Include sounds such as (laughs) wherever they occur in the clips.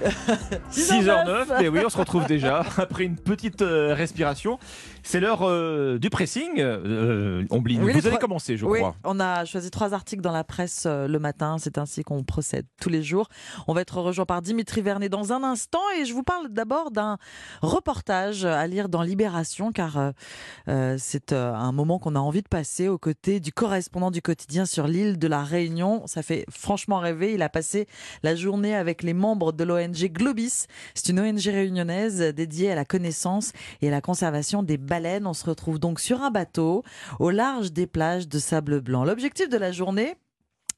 (laughs) 6h09, mais oui, on se retrouve déjà (laughs) après une petite euh, respiration. C'est l'heure euh, du pressing. Euh, Oui, vous trois- commencé, je Oui, crois. on a choisi trois articles dans la presse euh, le matin. C'est ainsi qu'on procède tous les jours. On va être rejoint par Dimitri Vernet dans un instant et je vous parle d'abord d'un reportage à lire dans Libération car c'est un moment qu'on a envie de passer aux côtés du correspondant du quotidien sur l'île de la Réunion. Ça fait franchement rêver. Il a passé la journée avec les membres de l'ONG Globis. C'est une ONG réunionnaise dédiée à la connaissance et à la conservation des baleines. On se retrouve donc sur un bateau au large des plages de sable blanc. L'objectif de la journée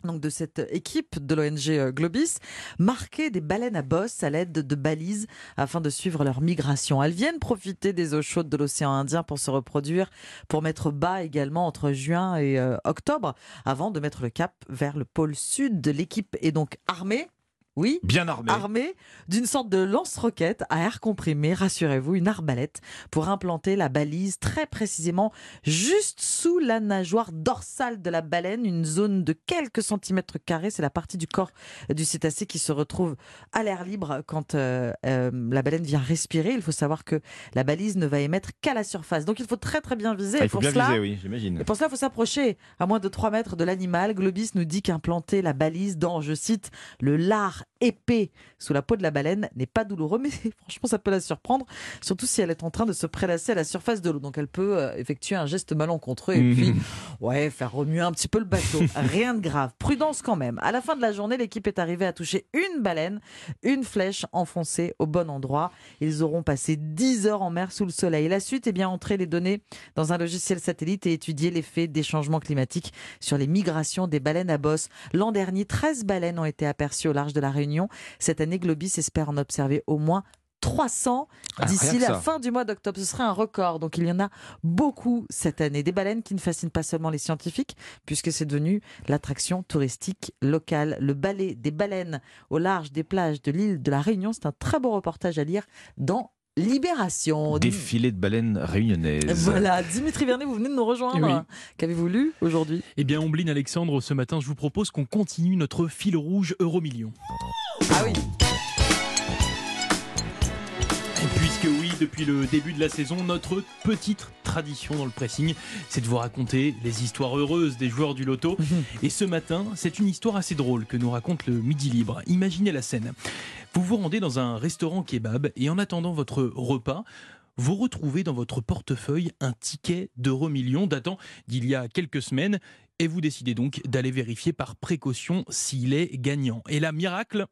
donc de cette équipe de l'ONG euh, Globis, marquer des baleines à bosse à l'aide de balises afin de suivre leur migration. Elles viennent profiter des eaux chaudes de l'océan Indien pour se reproduire, pour mettre bas également entre juin et euh, octobre, avant de mettre le cap vers le pôle sud. L'équipe est donc armée. Oui, Bien armé. armée d'une sorte de lance-roquette à air comprimé, rassurez-vous, une arbalète, pour implanter la balise très précisément juste sous la nageoire dorsale de la baleine, une zone de quelques centimètres carrés. C'est la partie du corps du cétacé qui se retrouve à l'air libre quand euh, euh, la baleine vient respirer. Il faut savoir que la balise ne va émettre qu'à la surface. Donc il faut très très bien viser. Ah, il faut pour bien cela, viser, oui, j'imagine. et pour cela, il faut s'approcher à moins de 3 mètres de l'animal. Globis nous dit qu'implanter la balise dans, je cite, le lard épais sous la peau de la baleine n'est pas douloureux, mais (laughs) franchement, ça peut la surprendre, surtout si elle est en train de se prélasser à la surface de l'eau. Donc, elle peut euh, effectuer un geste malencontreux et puis, ouais, faire remuer un petit peu le bateau. (laughs) Rien de grave. Prudence quand même. À la fin de la journée, l'équipe est arrivée à toucher une baleine, une flèche enfoncée au bon endroit. Ils auront passé 10 heures en mer sous le soleil. La suite, eh bien, entrer les données dans un logiciel satellite et étudier l'effet des changements climatiques sur les migrations des baleines à bosse. L'an dernier, 13 baleines ont été aperçues au large de la Réunion. Cette année, Globis espère en observer au moins 300 Ah, d'ici la fin du mois d'octobre. Ce serait un record. Donc il y en a beaucoup cette année. Des baleines qui ne fascinent pas seulement les scientifiques, puisque c'est devenu l'attraction touristique locale. Le ballet des baleines au large des plages de l'île de la Réunion, c'est un très beau reportage à lire dans Libération. Défilé de baleines réunionnaises. Voilà, Dimitri Vernet, vous venez de nous rejoindre. Oui. Qu'avez-vous lu aujourd'hui? Eh bien, Ombline Alexandre, ce matin, je vous propose qu'on continue notre fil rouge Euromillion. Ah oui, Et Puisque oui, depuis le début de la saison, notre petite tradition dans le pressing, c'est de vous raconter les histoires heureuses des joueurs du loto. Et ce matin, c'est une histoire assez drôle que nous raconte le Midi Libre. Imaginez la scène. Vous vous rendez dans un restaurant kebab et en attendant votre repas, vous retrouvez dans votre portefeuille un ticket d'euro million datant d'il y a quelques semaines et vous décidez donc d'aller vérifier par précaution s'il est gagnant. Et là, miracle,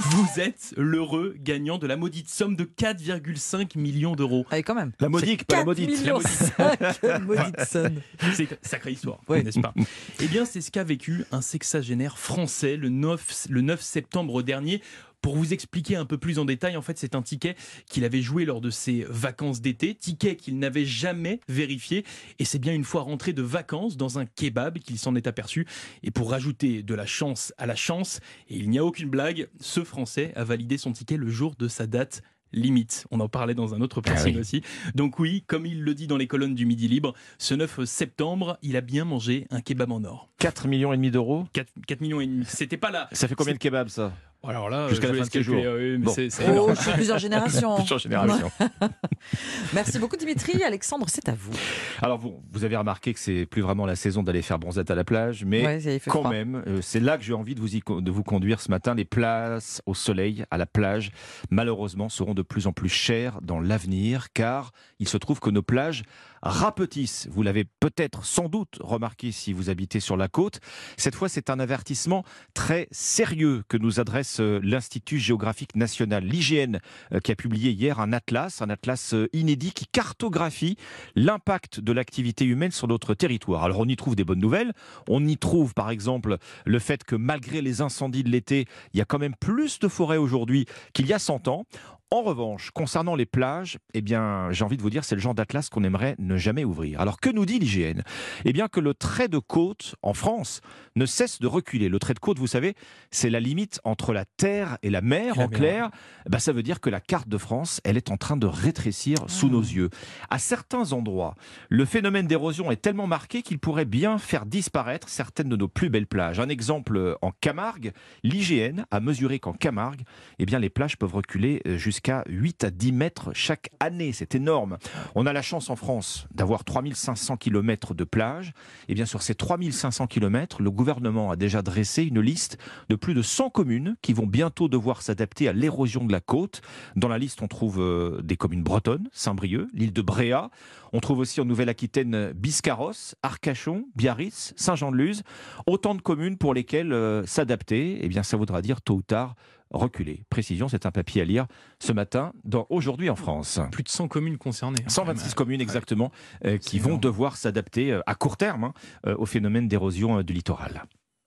vous êtes l'heureux gagnant de la maudite somme de 4,5 millions d'euros. allez quand même. La modique, pas la 4 maudite. millions cinq, (laughs) maudite somme. (laughs) C'est une sacrée histoire, n'est-ce pas? Eh bien, c'est ce qu'a vécu un sexagénaire français le 9, le 9 septembre dernier. Pour vous expliquer un peu plus en détail, en fait, c'est un ticket qu'il avait joué lors de ses vacances d'été, ticket qu'il n'avait jamais vérifié. Et c'est bien une fois rentré de vacances dans un kebab qu'il s'en est aperçu. Et pour rajouter de la chance à la chance, et il n'y a aucune blague, ce Français a validé son ticket le jour de sa date limite. On en parlait dans un autre pressing oui. aussi. Donc oui, comme il le dit dans les colonnes du Midi Libre, ce 9 septembre, il a bien mangé un kebab en or. 4 millions et demi d'euros? 4, millions et demi. C'était pas là. Ça fait combien de kebabs, ça? Alors là, Jusqu'à je la fin de jours. oui, Bon. c'est- Oh, plusieurs générations. (laughs) Plusieurs générations. (laughs) Merci beaucoup Dimitri. Alexandre, c'est à vous. Alors, vous, vous avez remarqué que c'est plus vraiment la saison d'aller faire bronzette à la plage, mais Ouais, quand froid. même, euh, c'est là que j'ai envie de vous, y de vous conduire ce matin. Les places au soleil, à la plage, malheureusement, seront de plus en plus chères dans l'avenir, car il se trouve que nos plages rapetissent. Vous l'avez peut-être sans doute remarqué si vous habitez sur la côte. Cette fois, c'est un avertissement très sérieux que nous adresse euh, l'Institut géographique national, l'IGN, euh, qui a publié hier un atlas, un atlas euh, inédit qui cartographie l'impact de l'activité humaine sur notre territoire. Alors on y trouve des bonnes nouvelles, on y trouve par exemple le fait que malgré les incendies de l'été, il y a quand même plus de forêts aujourd'hui qu'il y a 100 ans. En revanche, concernant les plages, eh bien, j'ai envie de vous dire, c'est le genre d'atlas qu'on aimerait ne jamais ouvrir. Alors, que nous dit l'hygiène? Eh bien, que le trait de côte en France ne cesse de reculer. Le trait de côte, vous savez, c'est la limite entre la terre et la mer, la en mer. clair. Bah, ça veut dire que la carte de France, elle est en train de rétrécir sous nos yeux. À certains endroits, le phénomène d'érosion est tellement marqué qu'il pourrait bien faire disparaître certaines de nos plus belles plages. Un exemple en Camargue, l'IGN a mesuré qu'en Camargue, eh bien, les plages peuvent reculer euh, jusqu'à 8 à 10 mètres chaque année. C'est énorme. On a la chance en France d'avoir 3500 km de plages. Et bien, sur ces 3500 km, le gouvernement a déjà dressé une liste de plus de 100 communes qui vont bientôt devoir s'adapter à l'érosion de la côte. Dans la liste, on trouve euh, des communes bretonnes, Saint-Brieuc, l'île de Bréa. On trouve aussi en Nouvelle-Aquitaine Biscarrosse, Arcachon, Biarritz, Saint-Jean-de-Luz. Autant de communes pour lesquelles euh, s'adapter, eh bien, ça voudra dire tôt ou tard reculer. Précision, c'est un papier à lire ce matin dans Aujourd'hui en France. Plus de 100 communes concernées. hein, 126 quand même. communes exactement euh, qui vont énorme. devoir s'adapter euh, à court terme hein, euh, au phénomène d'érosion du littoral.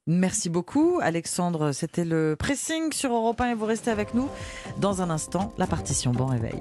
Merci beaucoup, Alexandre. C'était le pressing sur Europe 1 et vous restez avec nous. Dans un instant, la partition Bon Réveil.